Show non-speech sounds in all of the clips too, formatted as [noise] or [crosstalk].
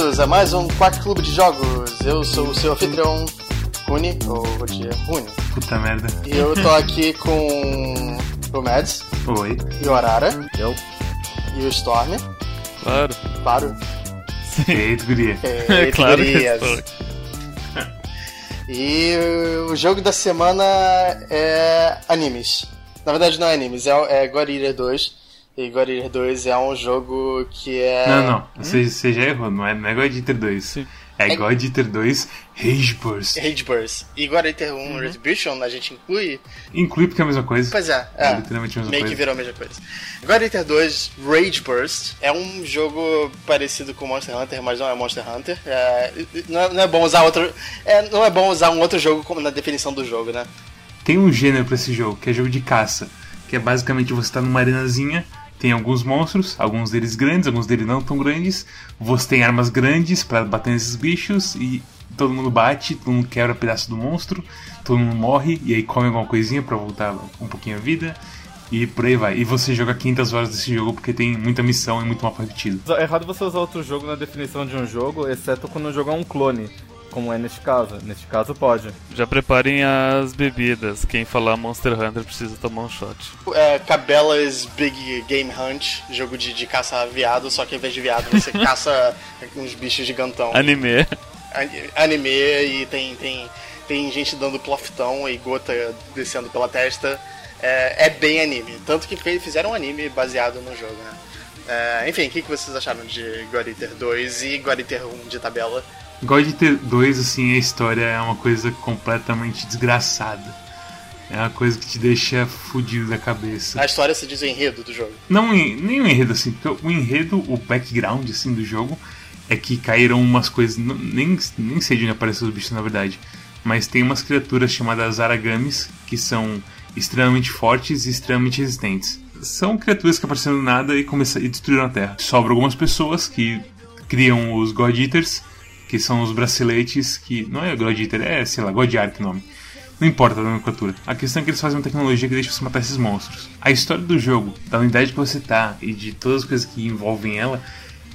Bem-vindos a mais um Quack Clube de Jogos. Eu sou o seu anfitrião, Rune, ou Rodia Rune. Puta merda. E eu tô aqui com o Mads. Oi. E o Arara. Eu. E o Storm. Claro. Claro. Eita, guria. É, claro que gurias. [laughs] E o jogo da semana é animes. Na verdade não é animes, é, é Eater 2. E God Eater 2 é um jogo que é... Não, não. Você, você já errou. Não é, não é God Eater 2. Sim. É É- God Eater 2 Rage Burst. Rage Burst. E God Eater 1 Uhum. Retribution a gente inclui... Inclui porque é a mesma coisa. Pois é, É é. literalmente a mesma Meio que coisa. virou a mesma coisa. God Eater 2 Rage Burst é um jogo parecido com Monster Hunter, mas não é Monster Hunter. É, não, é, não é bom usar outro. é, não é bom usar um outro jogo como na definição do jogo, né? Tem um gênero pra esse jogo, que é jogo de caça. Que é basicamente você tá numa arenazinha, tem alguns monstros, alguns deles grandes, alguns deles não tão grandes. Você tem armas grandes pra bater nesses bichos e todo mundo bate, todo mundo quebra pedaço do monstro, todo mundo morre e aí come alguma coisinha pra voltar um pouquinho a vida. E por aí vai. E você joga 500 horas desse jogo porque tem muita missão e muito mapa repetido. É errado você usar outro jogo na definição de um jogo, exceto quando o jogo é um clone, como é neste caso. Neste caso pode. Já preparem as bebidas. Quem falar Monster Hunter precisa tomar um shot. É, Cabela's Big Game Hunt, jogo de, de caça a viado, só que ao invés de viado você [laughs] caça uns bichos gigantão. Anime. Ani- Anime e tem, tem, tem gente dando ploftão e gota descendo pela testa. É, é bem anime. Tanto que fizeram um anime baseado no jogo, né? É, enfim, o que, que vocês acharam de God Eater 2 e God Eater 1 de tabela? God Eater 2, assim, a história é uma coisa completamente desgraçada. É uma coisa que te deixa fudido da cabeça. A história se diz o enredo do jogo. Não em- nem o enredo, assim, porque o enredo, o background, assim, do jogo é que caíram umas coisas. Nem, nem sei de onde apareceu os bichos, na verdade. Mas tem umas criaturas chamadas Aragamis que são extremamente fortes e extremamente resistentes. São criaturas que apareceram do nada e, começaram, e destruíram a Terra. Sobram algumas pessoas que criam os God Eaters, que são os braceletes que. Não é God Eater, é, sei lá, Ark o nome. Não importa a nomenclatura. A questão é que eles fazem uma tecnologia que deixa você matar esses monstros. A história do jogo, da unidade que você tá e de todas as coisas que envolvem ela,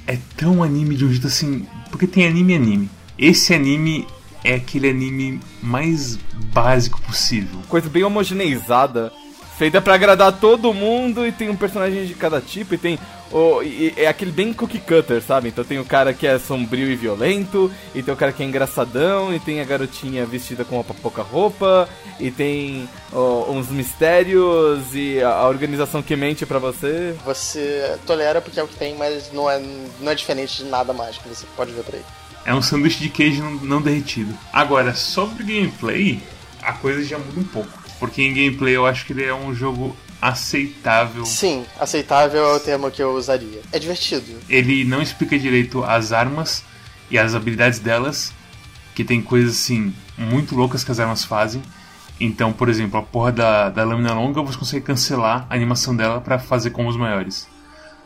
é tão anime de um jeito assim. Porque tem anime e anime. Esse anime é aquele anime mais básico possível. Coisa bem homogeneizada, feita pra agradar todo mundo e tem um personagem de cada tipo e tem. O, e- é aquele bem cookie cutter, sabe? Então tem o cara que é sombrio e violento, e tem o cara que é engraçadão, e tem a garotinha vestida com roupa, pouca roupa, e tem ó, uns mistérios e a, a organização que mente pra você. Você tolera porque é o que tem, mas não é, não é diferente de nada mais que você pode ver por aí. É um sanduíche de queijo não, não derretido. Agora, sobre gameplay, a coisa já muda um pouco. Porque em gameplay eu acho que ele é um jogo aceitável. Sim, aceitável é o termo que eu usaria. É divertido. Ele não explica direito as armas e as habilidades delas, que tem coisas assim muito loucas que as armas fazem. Então, por exemplo, a porra da, da lâmina longa você consegue cancelar a animação dela pra fazer combos maiores.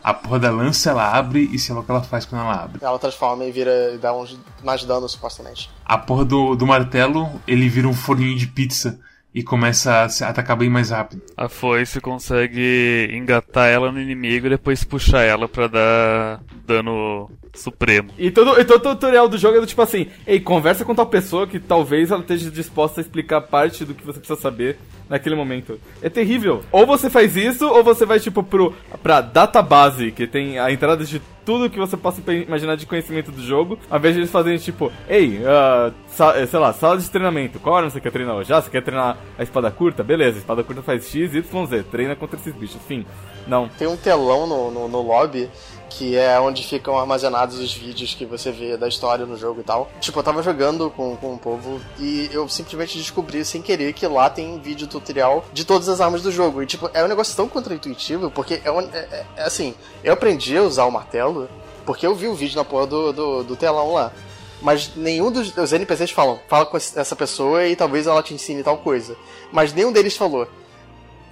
A porra da lança ela abre e sei lá o que ela faz quando ela abre. Ela transforma e vira e dá uns mais dano, supostamente. A porra do, do martelo ele vira um forninho de pizza e começa a se atacar bem mais rápido. A foice consegue engatar ela no inimigo e depois puxar ela pra dar dano supremo. E todo, e todo tutorial do jogo é do tipo assim: ei, conversa com tal pessoa que talvez ela esteja disposta a explicar parte do que você precisa saber naquele momento. É terrível. Ou você faz isso, ou você vai, tipo, pro, pra database, que tem a entrada de tudo que você possa imaginar de conhecimento do jogo, ao invés de eles fazerem, tipo, ei, eh, sei lá, sala de treinamento, qual arma você quer treinar hoje? Ah, você quer treinar a espada curta? Beleza, a espada curta faz X, Y, Z, treina contra esses bichos, fim. Não. Tem um telão no, no, no lobby que é onde ficam armazenados os vídeos que você vê da história no jogo e tal. Tipo, eu tava jogando com, com o povo e eu simplesmente descobri sem querer que lá tem vídeo tutorial de todas as armas do jogo. E tipo, é um negócio tão contraintuitivo, porque é, um- é- é- é assim, eu aprendi a usar o martelo porque eu vi o vídeo na porra do, do, do telão lá. Mas nenhum dos os NPCs falam, fala com essa pessoa e talvez ela te ensine tal coisa. Mas nenhum deles falou.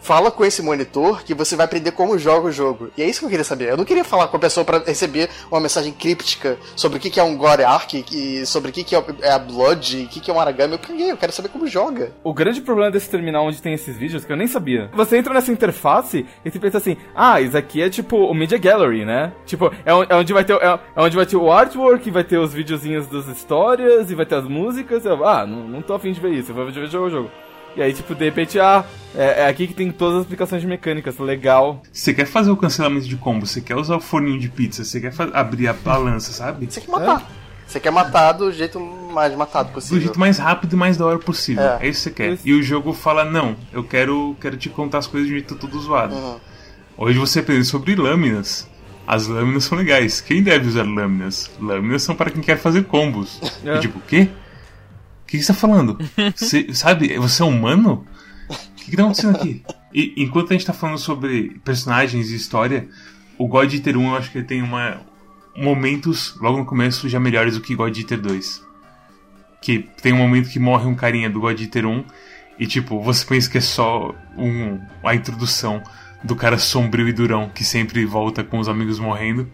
Fala com esse monitor que você vai aprender como joga o jogo. E é isso que eu queria saber. Eu não queria falar com a pessoa para receber uma mensagem críptica sobre o que é um Gore Arc e sobre o que é a Blood, o que é um Aragami. Eu caguei, eu quero saber como joga. O grande problema desse terminal onde tem esses vídeos, que eu nem sabia. Você entra nessa interface e você pensa assim, ah, isso aqui é tipo o Media Gallery, né? Tipo, é onde vai ter, é onde vai ter o artwork, vai ter os videozinhos das histórias e vai ter as músicas. Eu, ah, não, não tô afim de ver isso, eu vou ver o jogo. E aí, tipo, de repente, ah, é, é, aqui que tem todas as aplicações de mecânicas, legal. Você quer fazer o cancelamento de combo, você quer usar o forninho de pizza, você quer abrir a balança, sabe? Você quer matar. É. Você quer matar do jeito mais matado possível. Do jeito mais rápido e mais da hora possível. É, é isso que você quer. Isso. E o jogo fala, não, eu quero, quero te contar as coisas de um jeito todo zoado. Uhum. Hoje você aprende sobre lâminas. As lâminas são legais. Quem deve usar lâminas? Lâminas são para quem quer fazer combos. É. E tipo, o quê? O que você tá falando? [laughs] Você, sabe, você é humano? O que, que tá acontecendo aqui? E enquanto a gente tá falando sobre personagens e história, o God Eater 1 eu acho que ele tem uma, momentos logo no começo já melhores do que God Eater 2. Que tem um momento que morre um carinha do God Eater 1 e tipo, você pensa que é só um, a introdução do cara sombrio e durão que sempre volta com os amigos morrendo.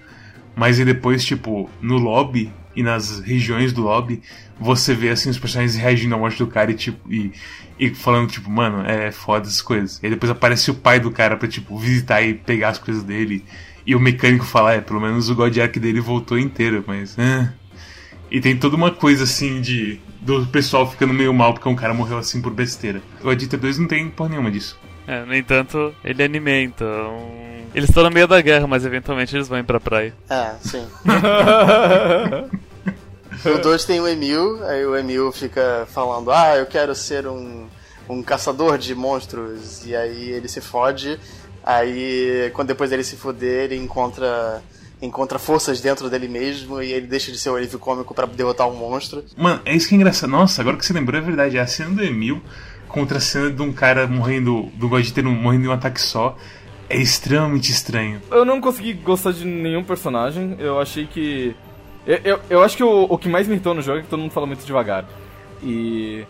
Mas e depois, tipo, no lobby e nas regiões do lobby, você vê assim os personagens reagindo à morte do cara e tipo e, e falando tipo, mano, é foda essas coisas. E depois aparece o pai do cara pra tipo visitar e pegar as coisas dele. E o mecânico fala, é, pelo menos o God Arc dele voltou inteiro, mas. É. E tem toda uma coisa assim de. Do pessoal ficando meio mal porque um cara morreu assim por besteira. O Adita 2 não tem porra nenhuma disso. É, no entanto, ele é anime, então. Eles estão no meio da guerra, mas eventualmente eles vão ir pra praia. É, sim. [laughs] o 2 tem o Emil, aí o Emil fica falando: Ah, eu quero ser um, um caçador de monstros. E aí ele se fode. Aí, quando depois ele se fuder, ele encontra encontra forças dentro dele mesmo e ele deixa de ser o alívio cômico para derrotar um monstro. Mano, é isso que é engraçado. Nossa, agora que você lembrou, é verdade. É a cena do Emil contra a cena de um cara morrendo, do Goditer morrendo em um ataque só. É extremamente estranho. Eu não consegui gostar de nenhum personagem. Eu achei que. Eu, eu, eu acho que o, o que mais me irritou no jogo é que todo mundo fala muito devagar. E.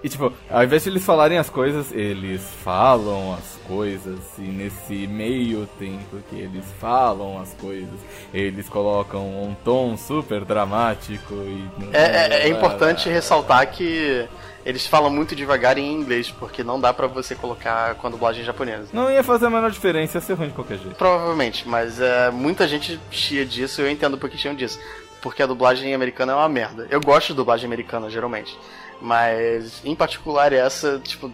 E tipo, ao invés de eles falarem as coisas, eles falam as coisas. E nesse meio tempo que eles falam as coisas, eles colocam um tom super dramático e. É, é, é importante ressaltar que eles falam muito devagar em inglês, porque não dá para você colocar com a dublagem japonesa. Não ia fazer a menor diferença, ia ser ruim de qualquer jeito. Provavelmente, mas é, muita gente chia disso, eu entendo porque chiam disso. Porque a dublagem americana é uma merda. Eu gosto de dublagem americana, geralmente. Mas, em particular, essa, tipo,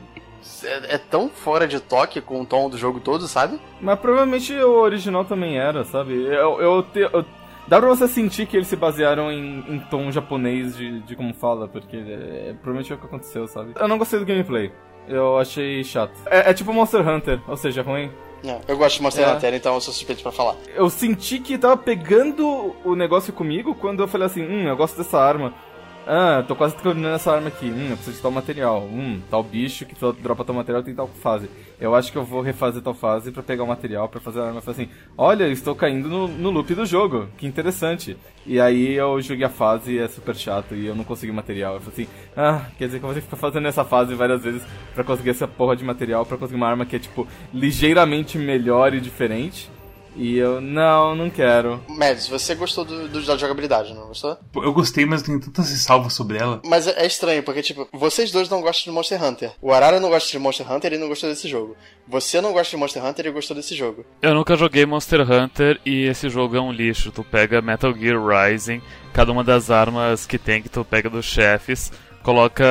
é, é, tão fora de toque com o tom do jogo todo, sabe? Mas provavelmente o original também era, sabe? Eu, eu, te, eu Dá pra você sentir que eles se basearam em, em tom japonês de, de como fala, porque é, provavelmente é o que aconteceu, sabe? Eu não gostei do gameplay. Eu achei chato. É, é tipo Monster Hunter, ou seja, ruim. Não, eu gosto de Monster é. Hunter, então eu sou suspeito pra falar. Eu senti que tava pegando o negócio comigo quando eu falei assim, hum, eu gosto dessa arma. Ah, tô quase terminando essa arma aqui. Hum, eu preciso de tal material. Hum, tal bicho que dropa tal material tem tal fase. Eu acho que eu vou refazer tal fase para pegar o material para fazer a arma. Eu falei assim, olha, estou caindo no, no loop do jogo. Que interessante. E aí eu joguei a fase e é super chato e eu não consegui material. Eu falei assim, ah, quer dizer que eu vou ter que ficar fazendo essa fase várias vezes para conseguir essa porra de material, para conseguir uma arma que é, tipo, ligeiramente melhor e diferente. E eu, não, não quero. Mads, você gostou do, do, da jogabilidade, não gostou? Eu gostei, mas tenho tantas ressalvas sobre ela. Mas é, é, estranho, porque, tipo, vocês dois não gostam de Monster Hunter. O Arara não gosta de Monster Hunter e não gostou desse jogo. Você não gosta de Monster Hunter e gostou desse jogo. Eu nunca joguei Monster Hunter e esse jogo é um lixo. Tu pega Metal Gear Rising, cada uma das armas que tem que tu pega dos chefes, coloca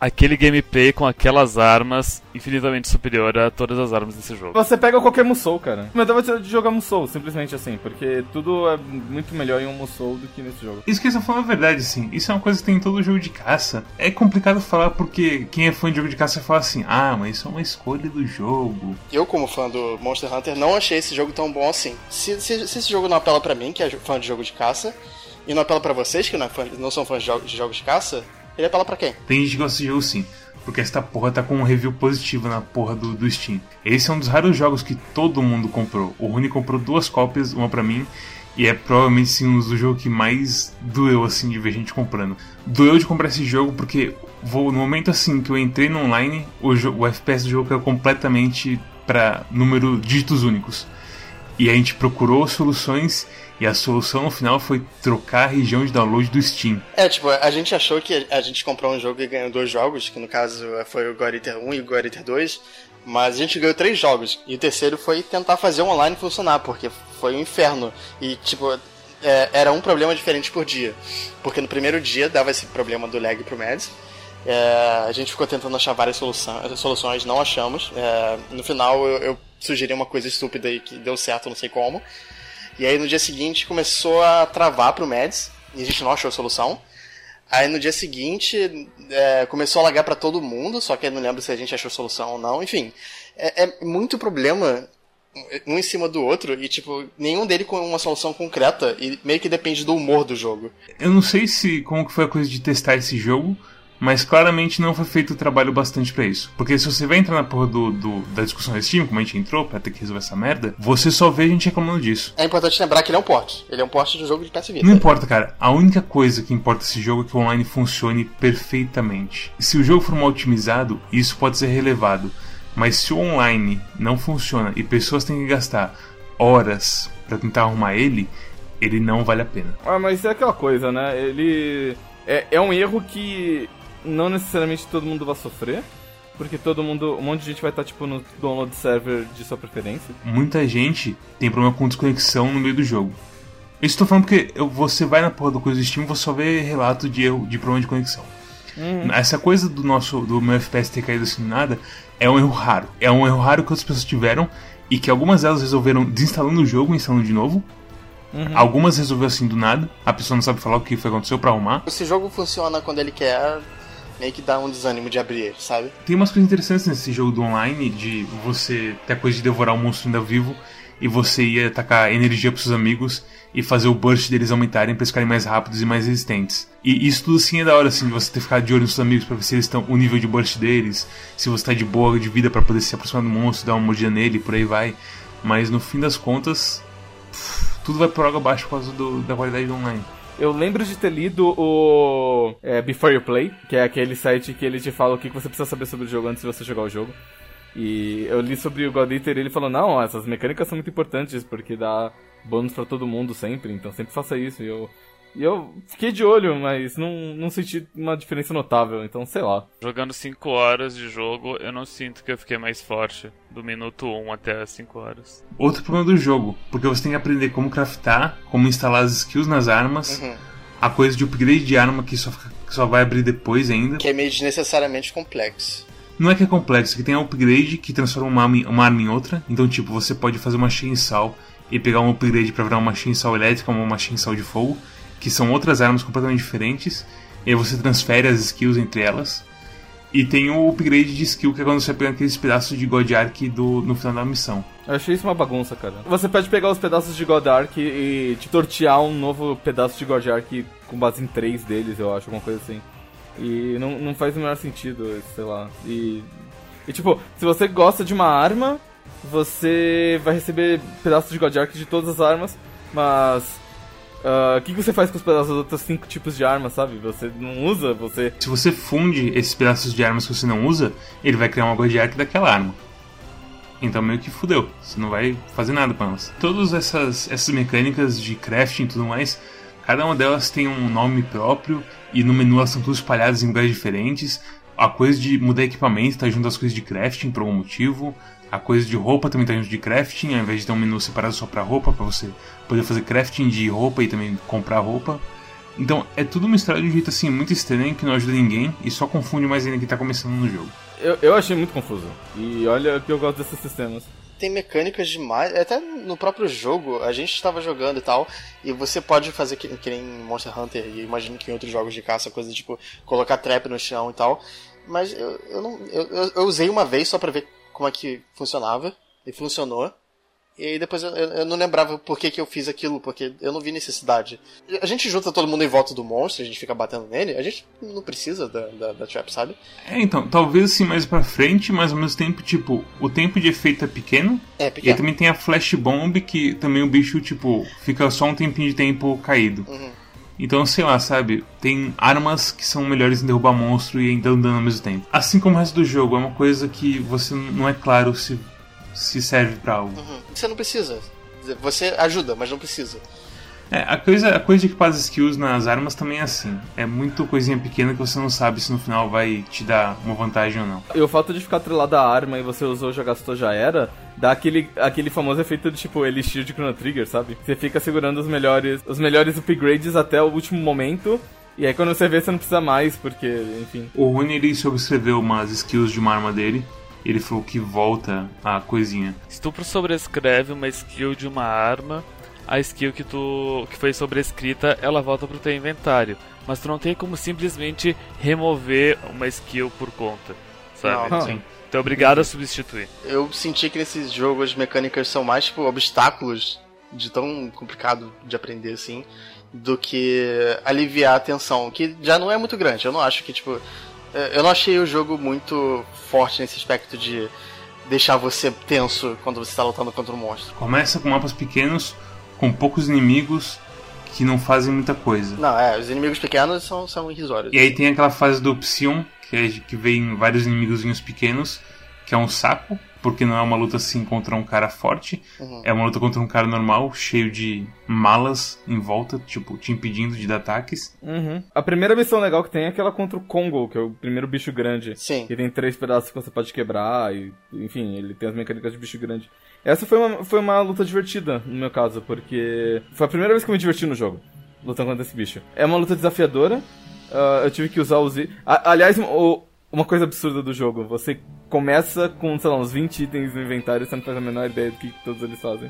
aquele gameplay com aquelas armas infinitamente superior a todas as armas desse jogo. Você pega qualquer Musou, cara. Mas dava de jogar Musou, simplesmente assim, porque tudo é muito melhor em um Musou do que nesse jogo. Isso que você falou é verdade, sim. Isso é uma coisa que tem em todo jogo de caça. É complicado falar porque quem é fã de jogo de caça fala assim, ah, mas isso é uma escolha do jogo. Eu, como fã do Monster Hunter, não achei esse jogo tão bom assim. Se, se, se esse jogo não apela para mim, que é fã de jogo de caça, e não apela para vocês, que não, é fã, não são fãs de jogos de caça, ele apela pra quem? Tem gente que gosta de jogo sim. Porque esta porra tá com um review positivo na porra do, do Steam. Esse é um dos raros jogos que todo mundo comprou. O Rune comprou duas cópias, uma pra mim E é provavelmente sim, um dos jogos que mais doeu assim de ver gente comprando. Doeu de comprar esse jogo porque vou, no momento assim que eu entrei no online, o, o FPS do jogo caiu completamente para número dígitos únicos. E a gente procurou soluções e a solução no final foi trocar a região de download do Steam. É, tipo, a gente achou que a gente comprou um jogo e ganhou dois jogos, que no caso foi o God Eater 1 e o God Eater 2, mas a gente ganhou três jogos. E o terceiro foi tentar fazer o online funcionar, porque foi um inferno. E, tipo, é, era um problema diferente por dia. Porque no primeiro dia dava esse problema do lag pro Mads. É, a gente ficou tentando achar várias soluções, soluções não achamos. É, no final eu, eu, sugeri uma coisa estúpida e que deu certo, não sei como. E aí no dia seguinte começou a travar pro Mads e a gente não achou a solução. Aí no dia seguinte é, começou a lagar para todo mundo, só que eu não lembro se a gente achou solução ou não. Enfim, é, é muito problema um em cima do outro e, tipo, nenhum dele com uma solução concreta e meio que depende do humor do jogo. Eu não sei se como que foi a coisa de testar esse jogo, mas claramente não foi feito o trabalho bastante para isso. Porque se você vai entrar na porra do, do, da discussão da Steam, como a gente entrou pra ter que resolver essa merda, você só vê a gente reclamando disso. É importante lembrar que ele é um port. Ele é um port de um jogo de PS Vita. Não importa, cara. A única coisa que importa esse jogo é que o online funcione perfeitamente. Se o jogo for mal otimizado, isso pode ser relevado. Mas se o online não funciona e pessoas têm que gastar horas para tentar arrumar ele, ele não vale a pena. Ah, mas é aquela coisa, né? Ele. É, é um erro que não necessariamente todo mundo vai sofrer. Porque todo mundo, um monte de gente vai estar tipo no download server de sua preferência. Muita gente tem problema com desconexão no meio do jogo. Eu estou falando porque você vai na porra do coisa do Steam e você só vê relato de erro, de problema de conexão. Uhum. Essa coisa do nosso do meu FPS ter caído assim nada é um erro raro. É um erro raro que outras pessoas tiveram e que algumas delas resolveram desinstalando o jogo e instalando de novo. Uhum. Algumas resolveu assim do nada, a pessoa não sabe falar o que foi aconteceu para arrumar. Esse jogo funciona quando ele quer, meio que dá um desânimo de abrir ele, sabe? Tem umas coisas interessantes nesse jogo do online, de você ter a coisa de devorar o monstro ainda vivo e você ia atacar energia pros seus amigos e fazer o burst deles aumentarem eles ficarem mais rápidos e mais resistentes. E isso tudo sim é da hora, assim, de você ter ficar de olho nos seus amigos para ver se eles estão o nível de burst deles, se você tá de boa de vida para poder se aproximar do monstro, dar uma mordida nele, por aí vai. Mas no fim das contas, tudo vai por água abaixo por causa do, da qualidade do online. Eu lembro de ter lido o é, Before You Play, que é aquele site que ele te fala o que você precisa saber sobre o jogo antes de você jogar o jogo. E eu li sobre o God Eater e ele falou, não, essas mecânicas são muito importantes, porque dá bônus para todo mundo sempre, então sempre faça isso. E eu, e eu fiquei de olho, mas não, não senti uma diferença notável, então sei lá. Jogando 5 horas de jogo, eu não sinto que eu fiquei mais forte do minuto 1 até as 5 horas. Outro problema do jogo, porque você tem que aprender como craftar, como instalar as skills nas armas, uhum. a coisa de upgrade de arma que só, que só vai abrir depois ainda. Que é meio desnecessariamente complexo. Não é que é complexo, é que tem upgrade que transforma uma arma, uma arma em outra. Então, tipo, você pode fazer uma chainsaw e pegar um upgrade para virar uma chainsaw elétrica ou uma chainsaw de fogo, que são outras armas completamente diferentes. E aí você transfere as skills entre elas. E tem o upgrade de skill, que é quando você pega aqueles pedaços de God Ark do, no final da missão. Eu achei isso uma bagunça, cara. Você pode pegar os pedaços de God Ark e te tortear um novo pedaço de God Ark com base em três deles, eu acho, alguma coisa assim. E não, não faz o menor sentido, sei lá. E, e tipo, se você gosta de uma arma, você vai receber pedaços de Godark de todas as armas, mas o uh, que, que, você faz com os pedaços dos outros cinco tipos de armas, sabe? Você não usa, você. Se você funde esses pedaços de armas que você não usa, ele vai criar uma Godark daquela arma. Então meio que fudeu. Você não vai fazer nada com elas. Todas essas, essas mecânicas de crafting e tudo mais, cada uma delas tem um nome próprio e no menu elas são todas espalhadas em lugares diferentes. A coisa de mudar equipamento tá junto às coisas de crafting por algum motivo. A coisa de roupa também tá junto de crafting, ao invés de ter um menu separado só para roupa, para você poder fazer crafting de roupa e também comprar roupa. Então é tudo misturado de um jeito assim muito estranho que não ajuda ninguém e só confunde mais ainda quem tá começando no jogo. Eu, eu achei muito confuso. E olha que eu gosto desses sistemas tem mecânicas demais. Até no próprio jogo, a gente estava jogando e tal, e você pode fazer que, que nem Monster Hunter, e imagino que em outros jogos de caça, coisa tipo colocar trap no chão e tal. Mas eu, eu não. Eu, eu, usei uma vez só pra ver como é que funcionava, e funcionou. E aí depois eu, eu não lembrava por que, que eu fiz aquilo, porque eu não vi necessidade. A gente junta todo mundo em volta do monstro, a gente fica batendo nele, a gente não precisa da, da, da trap, sabe? É, então, talvez assim mais pra frente, mas ao mesmo tempo, tipo, o tempo de efeito é pequeno. É, E aí pequeno. também tem a Flash Bomb, que também o bicho, tipo, fica só um tempinho de tempo caído. Uhum. Então, sei lá, sabe? Tem armas que são melhores em derrubar monstro e ainda dano ao mesmo tempo. Assim como o resto do jogo, é uma coisa que você não é claro se, se serve pra algo. Uhum. Você não precisa. Você ajuda, mas não precisa. É, a coisa, a coisa de equipar as skills nas armas também é assim. É muito coisinha pequena que você não sabe se no final vai te dar uma vantagem ou não. E o fato de ficar atrelado à arma e você usou, já gastou, já era, dá aquele, aquele famoso efeito de tipo elixir de Chrono Trigger, sabe? Você fica segurando os melhores, os melhores upgrades até o último momento. E aí quando você vê, você não precisa mais, porque, enfim. O Rony ele sobrescreveu umas skills de uma arma dele. Ele falou que volta a coisinha. Se tu sobrescreve uma skill de uma arma, a skill que tu que foi sobrescrita, ela volta pro teu inventário. Mas tu não tem como simplesmente remover uma skill por conta, sabe? Não, sim. Tu é obrigado a substituir. Eu senti que nesses jogos as mecânicas são mais tipo obstáculos de tão complicado de aprender assim do que aliviar a tensão, que já não é muito grande. Eu não acho que tipo eh, eu não achei o jogo muito forte nesse aspecto de deixar você tenso quando você está lutando contra um monstro. Começa com mapas pequenos, com poucos inimigos que não fazem muita coisa. Não, é, os inimigos pequenos são, são irrisórios. E aí tem aquela fase do Psion, que, é, que vem vários inimigozinhos pequenos, que é um saco, porque não é uma luta assim contra um cara forte, Uhum. é uma luta contra um cara normal, cheio de malas em volta, tipo, te impedindo de dar ataques. Uhum. A primeira missão legal que tem é aquela contra o Congo, que é o primeiro bicho grande. Sim. Que tem três pedaços que você pode quebrar, e enfim, ele tem as mecânicas de bicho grande. Essa foi uma, foi uma luta divertida, no meu caso, porque foi a primeira vez que eu me diverti no jogo, lutando contra esse bicho. É uma luta desafiadora, ah, eu tive que usar os. A- aliás, o- uma coisa absurda do jogo, você começa com, sei lá, uns 20 itens no inventário você não faz a menor ideia do que todos eles fazem.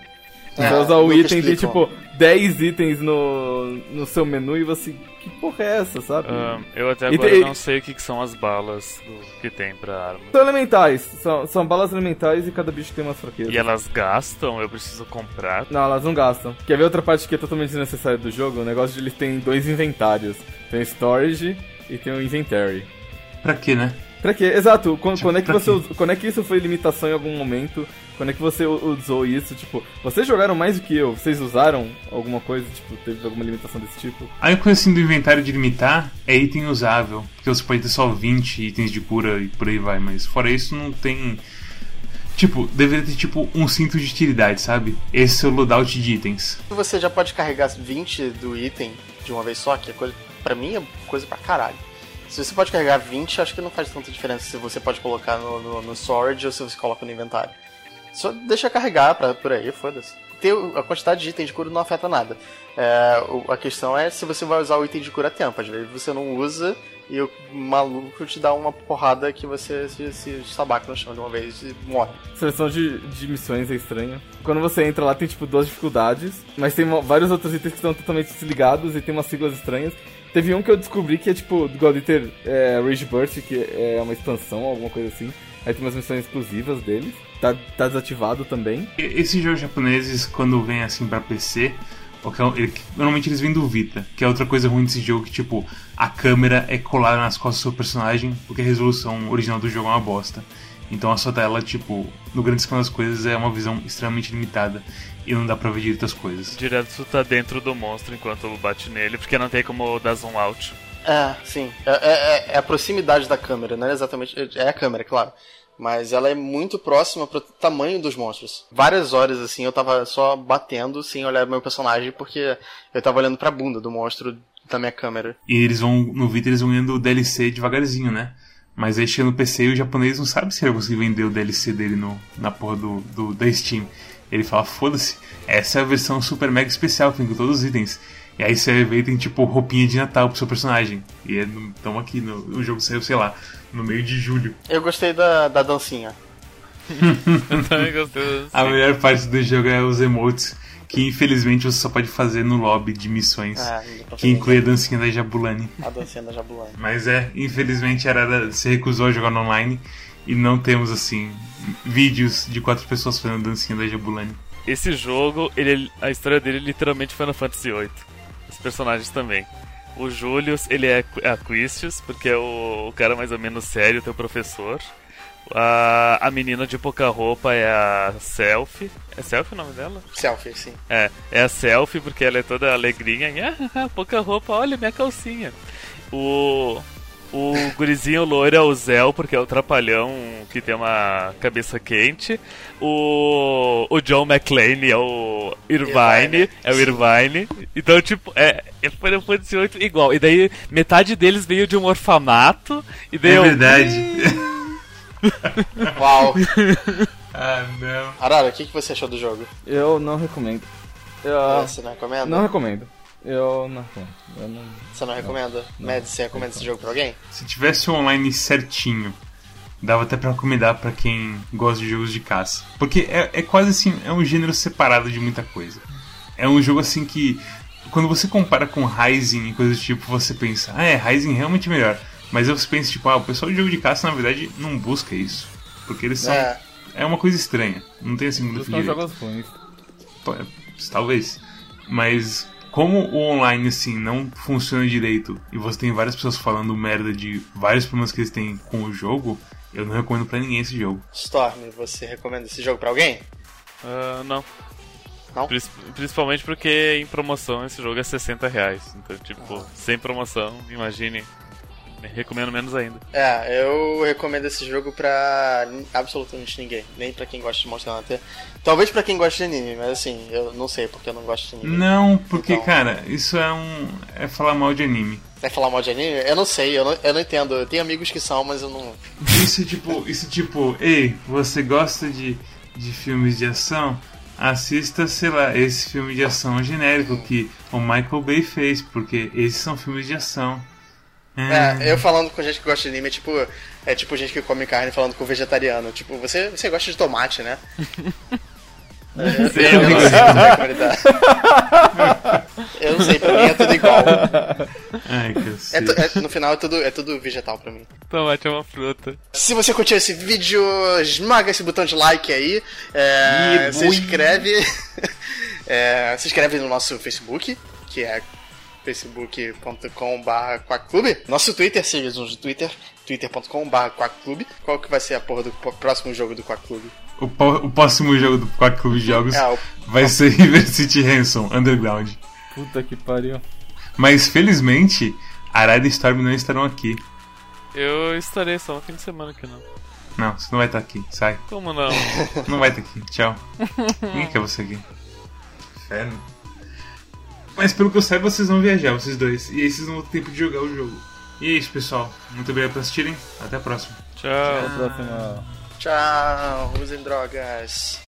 Você É, vai usar o item, tem explicam. tipo 10 itens no, no seu menu e você. Que porra é essa, sabe? Ahn, eu até agora tem- não sei o que, que são as balas do- que tem pra arma. São elementais, são, são balas elementais e cada bicho tem umas fraquezas. E elas gastam, eu preciso comprar. Não, elas não gastam. Quer ver outra parte que é totalmente desnecessária do jogo? O negócio de eles têm dois inventários. Tem o storage e tem o inventory. Pra quê, né? Pra quê? Exato, quando, quando é que você quando é que isso foi limitação em algum momento? Quando é que você usou isso? Tipo, vocês jogaram mais do que eu? Vocês usaram alguma coisa? Tipo, teve alguma limitação desse tipo? A única coisa assim do inventário de limitar é item usável, porque você pode ter só 20 itens de cura e por aí vai, mas fora isso não tem. Tipo, deveria ter tipo um cinto de utilidade, sabe? Esse é o loadout de itens. Você já pode carregar 20 do item de uma vez só, que é coisa, pra mim é coisa pra caralho. Se você pode carregar 20, acho que não faz tanta diferença se você pode colocar no, no, no storage ou se você coloca no inventário. Só deixa carregar pra, por aí, foda-se. A quantidade de item de cura não afeta nada. É, a questão é se você vai usar o item de cura a tempo. Às vezes você não usa e o maluco te dá uma porrada que você se, se estabaca no chão de uma vez e morre. Seleção de, de missões é estranha. Quando você entra lá, tem tipo duas dificuldades, mas tem uma- vários outros itens que estão totalmente desligados e tem umas siglas estranhas. Teve um que eu descobri que é tipo God Eater é, Rage Burst, que é uma expansão, alguma coisa assim. Aí tem umas missões exclusivas deles. Tá, tá desativado também. Esses jogos japoneses, quando vêm assim pra PC, é normalmente eles vêm do Vita, que é outra coisa ruim desse jogo, que tipo, a câmera é colada nas costas do seu personagem, porque a resolução original do jogo é uma bosta. Então a sua tela, tipo, no grande escala das coisas, é uma visão extremamente limitada e não dá pra ver direito as coisas. Direto tu tá dentro do monstro enquanto bate nele, porque não tem como dar zoom out. É, sim. É, é- é a proximidade da câmera, não é exatamente. É a câmera, claro. Mas ela é muito próxima pro tamanho dos monstros. Várias horas, assim, eu tava só batendo sem olhar meu personagem, porque eu tava olhando pra bunda do monstro da minha câmera. E eles vão, no Vita, eles vão indo o DLC devagarzinho, né? Mas aí chega no PC e o japonês não sabe se ele vai conseguir vender o DLC dele no, na porra do, do, da Steam. Ele fala, foda-se, essa é a versão super mega especial, que vem com todos os itens. E aí você vê tem tipo roupinha de Natal pro seu personagem. E estamos aqui, no, o jogo saiu, sei lá, no meio de julho. Eu gostei da, da dancinha. [laughs] Eu também gostei desse. A melhor parte do jogo é os emotes, que infelizmente você só pode fazer no lobby de missões. É, pra que inclui a dancinha da Jabulani. a dancinha da Jabulani. Mas é, infelizmente a Arara se recusou a jogar no online e não temos assim vídeos de quatro pessoas fazendo dancinha da Jabulani. esse jogo, ele, a história dele é literalmente Final Fantasy VIII. Os personagens também. O Julius, ele é Aquisius, porque é o, o cara mais ou menos sério, teu professor. A, a menina de pouca roupa é a Selfie. É Selfie o nome dela? Selfie, sim. É, é a Selfie porque ela é toda alegrinha. E, ah, pouca roupa, olha minha calcinha. O, o gurizinho loiro é o Zell, porque é o trapalhão que tem uma cabeça quente. O, o John McClane é o Irvine, Irvine, é o. Irvine. Então, tipo, é, é Final Fantasy VIII igual. E daí, metade deles veio de um orfanato. E daí É eu- verdade. [laughs] Uau. ah, não. Arara, o que, que você achou do jogo? Eu não recomendo. Eu Você não recomenda? não recomendo. Eu não. Eu não... Você não recomenda? Mads, você recomenda esse jogo pra alguém? Se tivesse o online certinho, dava até pra recomendar pra quem gosta de jogos de caça. Porque é, é quase assim, é um gênero separado de muita coisa. É um jogo assim que, quando você compara com Rising e coisas do tipo, você pensa, ah, é, Rising é realmente melhor. Mas aí você pensa, tipo, ah, o pessoal de jogo de caça, na verdade, não busca isso. Porque eles são. É. É, uma coisa estranha. Não tem assim muito Buscam jogos ruins. Talvez. Mas como o online assim não funciona direito e você tem várias pessoas falando merda de vários problemas que eles têm com o jogo, eu não recomendo pra ninguém esse jogo. Storm, você recomenda esse jogo pra alguém? Ah, não. Não? Pris- Principalmente porque em promoção esse jogo é 60 reais. Então, tipo, sem promoção, imagine. Recomendo menos ainda. É, eu recomendo esse jogo pra absolutamente ninguém. Nem pra quem gosta de Monster Hunter. Talvez pra quem gosta de anime, mas assim, eu não sei porque eu não gosto de anime. Não, porque, Então. cara, isso é um. é falar mal de anime. Vai falar mal de anime? Eu não sei, eu não, eu não entendo. Eu tenho amigos que são, mas eu não. Isso é tipo. Isso é tipo, ei, você gosta de, de filmes de ação? Assista, sei lá, esse filme de ação genérico que o Michael Bay fez, porque esses são filmes de ação. É, eu falando com gente que gosta de anime é tipo. É tipo gente que come carne falando com vegetariano. Tipo, você, você gosta de tomate, né? [laughs] É, eu, eu não sei como é que. Eu não sei, pra mim é tudo igual. Ai, É cacete. tu- é- no final é tudo, é tudo vegetal pra mim. Tomate é uma fruta. Se você curtiu esse vídeo, esmaga esse botão de like aí. É, se inscreve. [laughs] é, se inscreve no nosso Facebook, que é facebook.com.br quackclube. Nosso Twitter, siga no Twitter, twitter.com.br quackclube. Qual que vai ser a porra do próximo jogo do Quackclube? O, o próximo jogo do Quack Clube de Jogos É, o- vai ser River City Ransom Underground. Puta que pariu. Mas felizmente, Arada e Storm não estarão aqui. Eu estarei só no fim de semana aqui não. Não, você não vai estar aqui. Sai. Como não? Não vai estar aqui. Tchau. [laughs] Ninguém quer você aqui. Inferno. Mas pelo que eu saiba, vocês vão viajar, vocês dois. E aí vocês não vão ter tempo de jogar o jogo. E é isso, pessoal. Muito obrigado por assistirem. Até a próxima. Tchau. Até a próxima. Tchau, usem drogas.